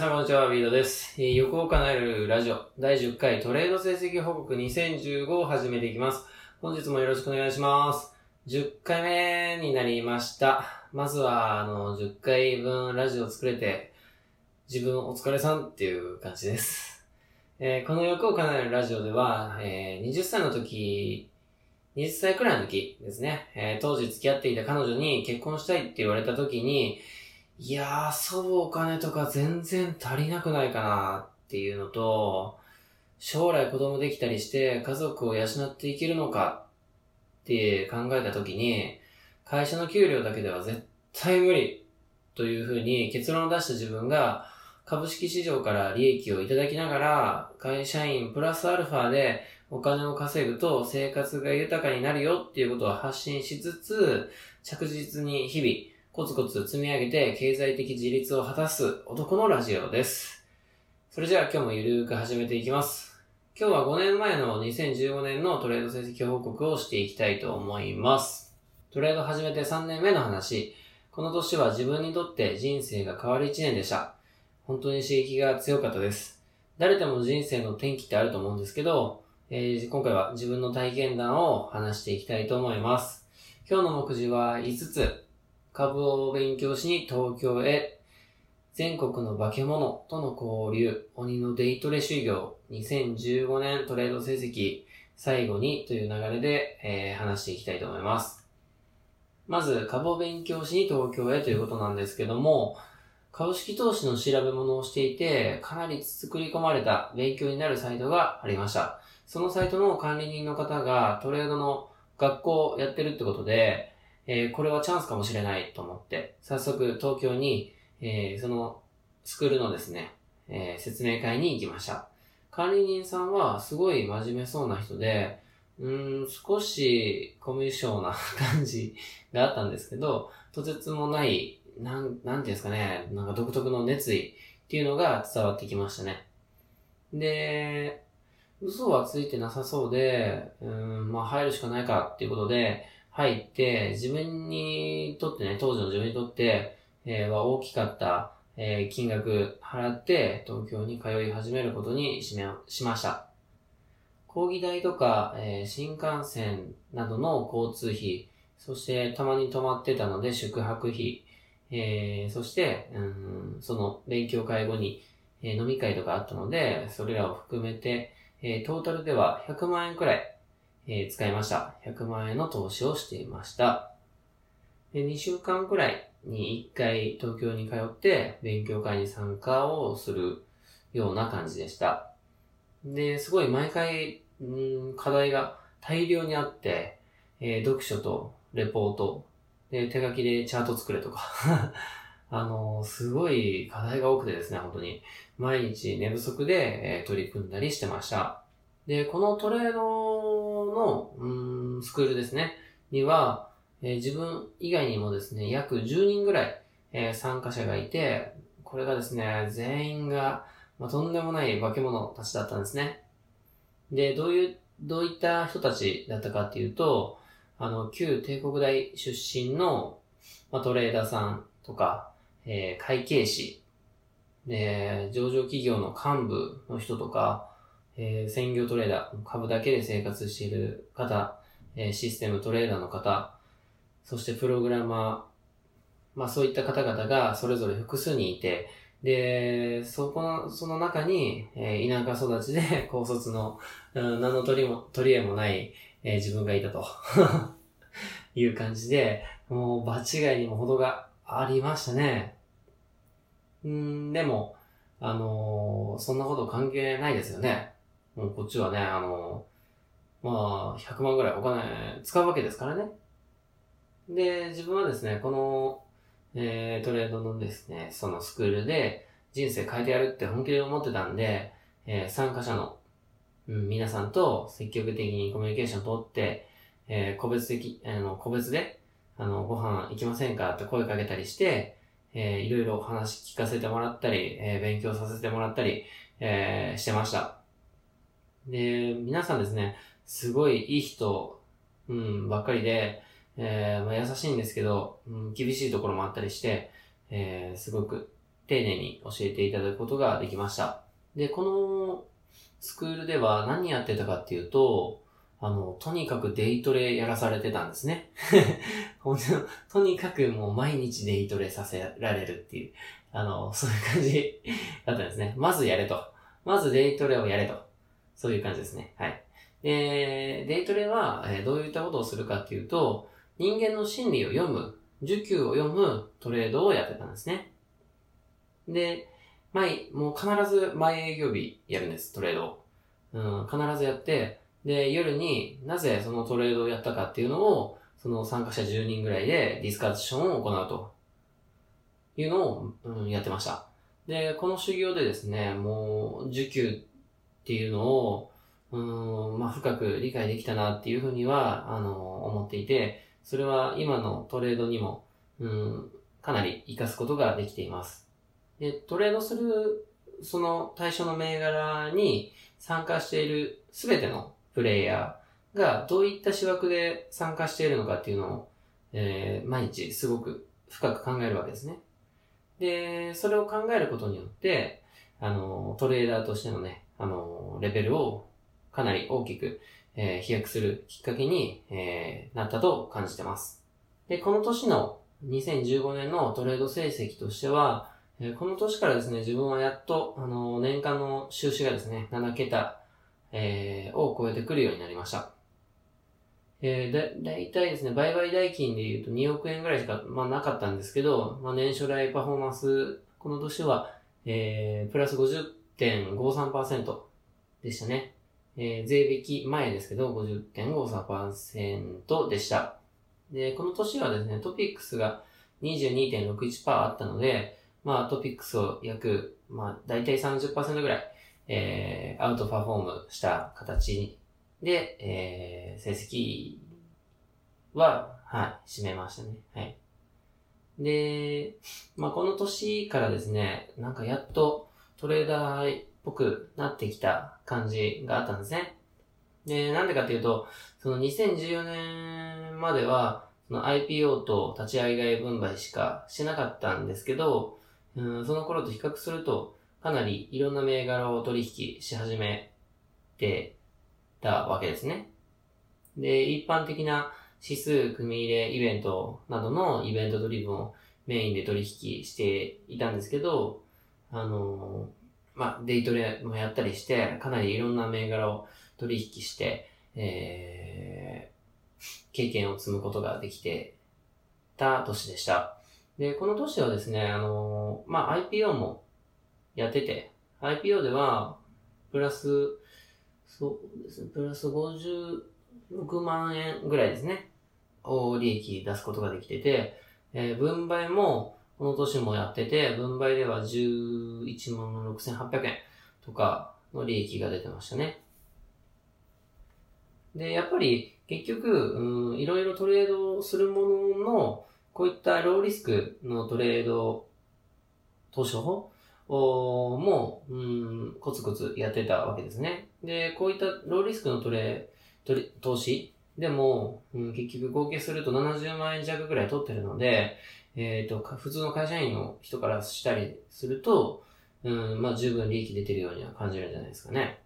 さんこんにちは、ビードです。えー横を叶えるラジオ第10回トレード成績報告2015を始めていきます。本日もよろしくお願いします。10回目になりました。まずは、あの、10回分ラジオ作れて、自分お疲れさんっていう感じです。えーこの欲を叶えるラジオでは、えー20歳の時、20歳くらいの時ですね、え当時付き合っていた彼女に結婚したいって言われた時に、いやー、遊ぶお金とか全然足りなくないかなっていうのと、将来子供できたりして家族を養っていけるのかって考えた時に、会社の給料だけでは絶対無理というふうに結論を出した自分が株式市場から利益をいただきながら会社員プラスアルファでお金を稼ぐと生活が豊かになるよっていうことを発信しつつ着実に日々コツコツ積み上げて経済的自立を果たす男のラジオです。それじゃあ今日もゆるーく始めていきます。今日は5年前の2015年のトレード成績報告をしていきたいと思います。トレード始めて3年目の話。この年は自分にとって人生が変わる1年でした。本当に刺激が強かったです。誰でも人生の転機ってあると思うんですけど、えー今回は自分の体験談を話していきたいと思います。今日の目次は5つ。株を勉強しに東京へ。全国の化け物との交流。鬼のデイトレ修行。2015年トレード成績。最後にという流れで、えー話していきたいと思います。まず、株を勉強しに東京へということなんですけども、株式投資の調べ物をしていて、かなり作り込まれた勉強になるサイトがありました。そのサイトの管理人の方がトレードの学校をやってるってことで、えーこれはチャンスかもしれないと思って、早速東京に、えーそのスクールのですね、えー説明会に行きました。管理人さんはすごい真面目そうな人で、うーん、少しコミュ障な感じがあったんですけど、とてつもない、なん、なんていうんですかね、なんか独特の熱意っていうのが伝わってきましたね。で、嘘はついてなさそうで、うん、まあ入るしかないかっていうことで、入って、自分にとってね、当時の自分にとって、えは大きかった、え金額払って、東京に通い始めることにしめしました。講義代とか、え新幹線などの交通費、そしてたまに泊まってたので宿泊費、えーそして、うん、その勉強会後に、え飲み会とかあったので、それらを含めて、えトータルでは100万円くらい、えー使いました。100万円の投資をしていました。で2週間くらいに1回東京に通って勉強会に参加をするような感じでした。で、すごい毎回、うん課題が大量にあって、えー読書とレポート、で、手書きでチャート作れとか、あのーすごい課題が多くてですね、本当に。毎日寝不足で、えー取り組んだりしてました。で、このトレードの、うん、スクールですね、には、えー自分以外にもですね、約10人ぐらい、えー参加者がいて、これがですね、全員が、まあ、とんでもない化け物たちだったんですね。で、どういう、どういった人たちだったかっていうと、あの、旧帝国大出身の、まあ、トレーダーさんとか、えー会計士、で、上場企業の幹部の人とか、えー専業トレーダー、株だけで生活している方、えーシステムトレーダーの方、そしてプログラマー、まあそういった方々がそれぞれ複数にいて、で、そこの、その中に、えー田舎育ちで 高卒の、うん何の取りも、取り柄もない、えー自分がいたと いう感じで、もう場違いにも程がありましたね。うん、でも、あのーそんなこと関係ないですよね。もうこっちはね、あのまあ、100万ぐらいお金使うわけですからね。で、自分はですね、この、えートレードのですね、そのスクールで人生変えてやるって本気で思ってたんで、えー参加者の、うん、皆さんと積極的にコミュニケーションを取って、えー個別的、あの、個別で、あの、ご飯行きませんかって声かけたりして、えーいろいろお話聞かせてもらったり、えー勉強させてもらったり、えーしてました。で、皆さんですね、すごいいい人、うん、ばっかりで、えーまあ、優しいんですけど、うん、厳しいところもあったりして、えーすごく丁寧に教えていただくことができました。で、このスクールでは何やってたかっていうと、あの、とにかくデイトレやらされてたんですね。とにかくもう毎日デイトレさせられるっていう、あの、そういう感じだったんですね。まずやれと。まずデイトレをやれと。そういう感じですね。はい。で、デイトレは、えどういったことをするかっていうと、人間の心理を読む、需給を読むトレードをやってたんですね。で、毎、もう必ず毎営業日やるんです、トレードを。うん、必ずやって、で、夜になぜそのトレードをやったかっていうのを、その参加者10人ぐらいでディスカッションを行うというのを、うん、やってました。で、この修行でですね、もう、受給っていうのを、うん、まあ、深く理解できたなっていうふうには、あの、思っていて、それは今のトレードにも、うん、かなり活かすことができています。で、トレードする、その対象の銘柄に参加しているすべてのプレイヤーがどういった思惑で参加しているのかっていうのを、えー毎日すごく深く考えるわけですね。で、それを考えることによって、あの、トレーダーとしてのね、あの、レベルをかなり大きく、えー飛躍するきっかけに、えーなったと感じてます。で、この年の2015年のトレード成績としては、えーこの年からですね、自分はやっと、あの、年間の収支がですね、7桁、えーを超えてくるようになりました。えー、だ、だいたいですね、売買代金で言うと2億円ぐらいしか、まあ、なかったんですけど、まあ、年初来パフォーマンス、この年は、えー、プラス50.53%でしたね。えー、税引き前ですけど、50.53%でした。で、この年はですね、トピックスが22.61%あったので、まあトピックスを約、まあ大体30%ぐらい、えー、アウトパフォームした形で、えー、成績は、はい、占めましたね。はい。で、まあこの年からですね、なんかやっとトレーダーっぽくなってきた感じがあったんですね。で、なんでかっていうと、その2014年までは、その IPO と立ち会い分配しかしてなかったんですけど、うん、その頃と比較すると、かなりいろんな銘柄を取引し始めてたわけですね。で、一般的な指数組入れイベントなどのイベントドリブンをメインで取引していたんですけど、あのまあ、デイトレもやったりして、かなりいろんな銘柄を取引して、えー、経験を積むことができてた年でした。で、この年はですね、あのまあ、IPO もやってて、IPO では、プラス、そうですね、プラス56万円ぐらいですね、を利益出すことができてて、えー分配も、この年もやってて、分配では11万6800円とかの利益が出てましたね。で、やっぱり結局、うん、いろいろトレードするものの、こういったローリスクのトレード投資法もう、うん、コツコツやってたわけですね。で、こういったローリスクのトレトレ投資でも、うん、結局合計すると70万円弱ぐらい取ってるので、えっ、と、普通の会社員の人からしたりすると、うん、まあ十分利益出てるようには感じるんじゃないですかね。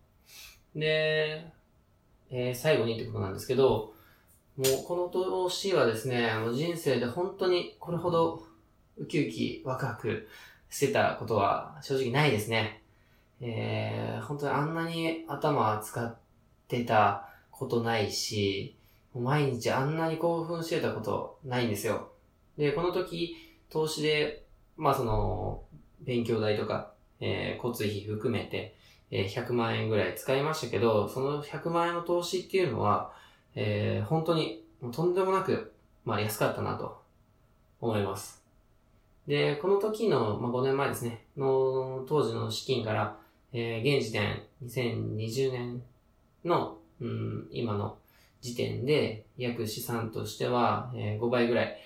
で、えー最後にってことなんですけど、もうこの投資はですね、あの人生で本当にこれほどウキウキワクワクしてたことは正直ないですね。えー、本当にあんなに頭使ってたことないし、毎日あんなに興奮してたことないんですよ。で、この時、投資で、まあその、勉強代とか、えー交通費含めて、えー100万円ぐらい使いましたけど、その100万円の投資っていうのは、えー本当にとんでもなく、まあ安かったなと思います。で、この時の、まあ、5年前ですね、の当時の資金から、えー現時点2020年の、うん、今の時点で約資産としては、えー5倍ぐらい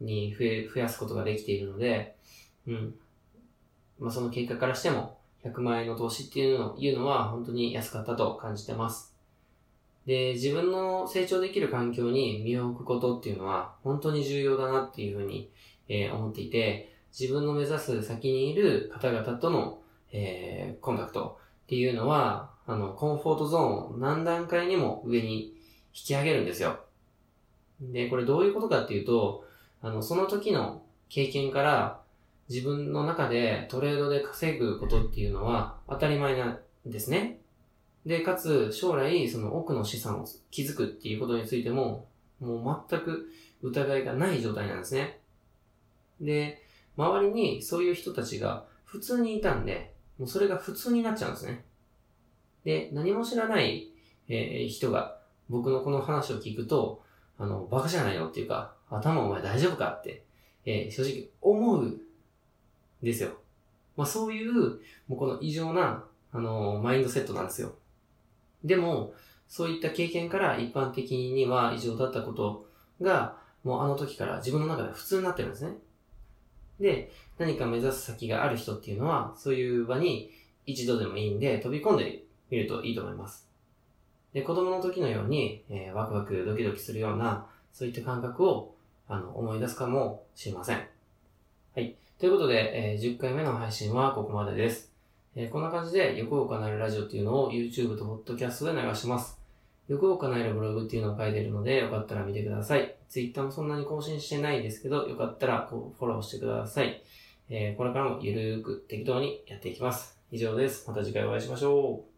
に増え、増やすことができているので、うん。まあ、その結果からしても、100万円の投資っていうのいうのは本当に安かったと感じてます。で、自分の成長できる環境に身を置くことっていうのは本当に重要だなっていうふうに、えー思っていて、自分の目指す先にいる方々との、えー、コンタクトっていうのは、あの、コンフォートゾーンを何段階にも上に引き上げるんですよ。で、これどういうことかっていうと、あの、その時の経験から自分の中でトレードで稼ぐことっていうのは当たり前なんですね。で、かつ将来その奥の資産を築くっていうことについても、もう全く疑いがない状態なんですね。で、周りにそういう人たちが普通にいたんで、もうそれが普通になっちゃうんですね。で、何も知らない、えー、人が僕のこの話を聞くと、あの、バカじゃないのっていうか、頭お前大丈夫かって、えー、正直思うんですよ。まあそういう、もうこの異常な、あのー、マインドセットなんですよ。でも、そういった経験から一般的には異常だったことが、もうあの時から自分の中で普通になってるんですね。で、何か目指す先がある人っていうのは、そういう場に一度でもいいんで飛び込んでみるといいと思います。で、子供の時のように、えー、ワクワクドキドキするような、そういった感覚を、あの、思い出すかもしれません。はい。ということで、えー、10回目の配信はここまでです。えー、こんな感じで、横岡なるラジオっていうのを YouTube と Podcast で流します。横岡なるブログっていうのを書いてるので、よかったら見てください。Twitter もそんなに更新してないですけど、よかったらこうフォローしてください。えー、これからもゆるーく適当にやっていきます。以上です。また次回お会いしましょう。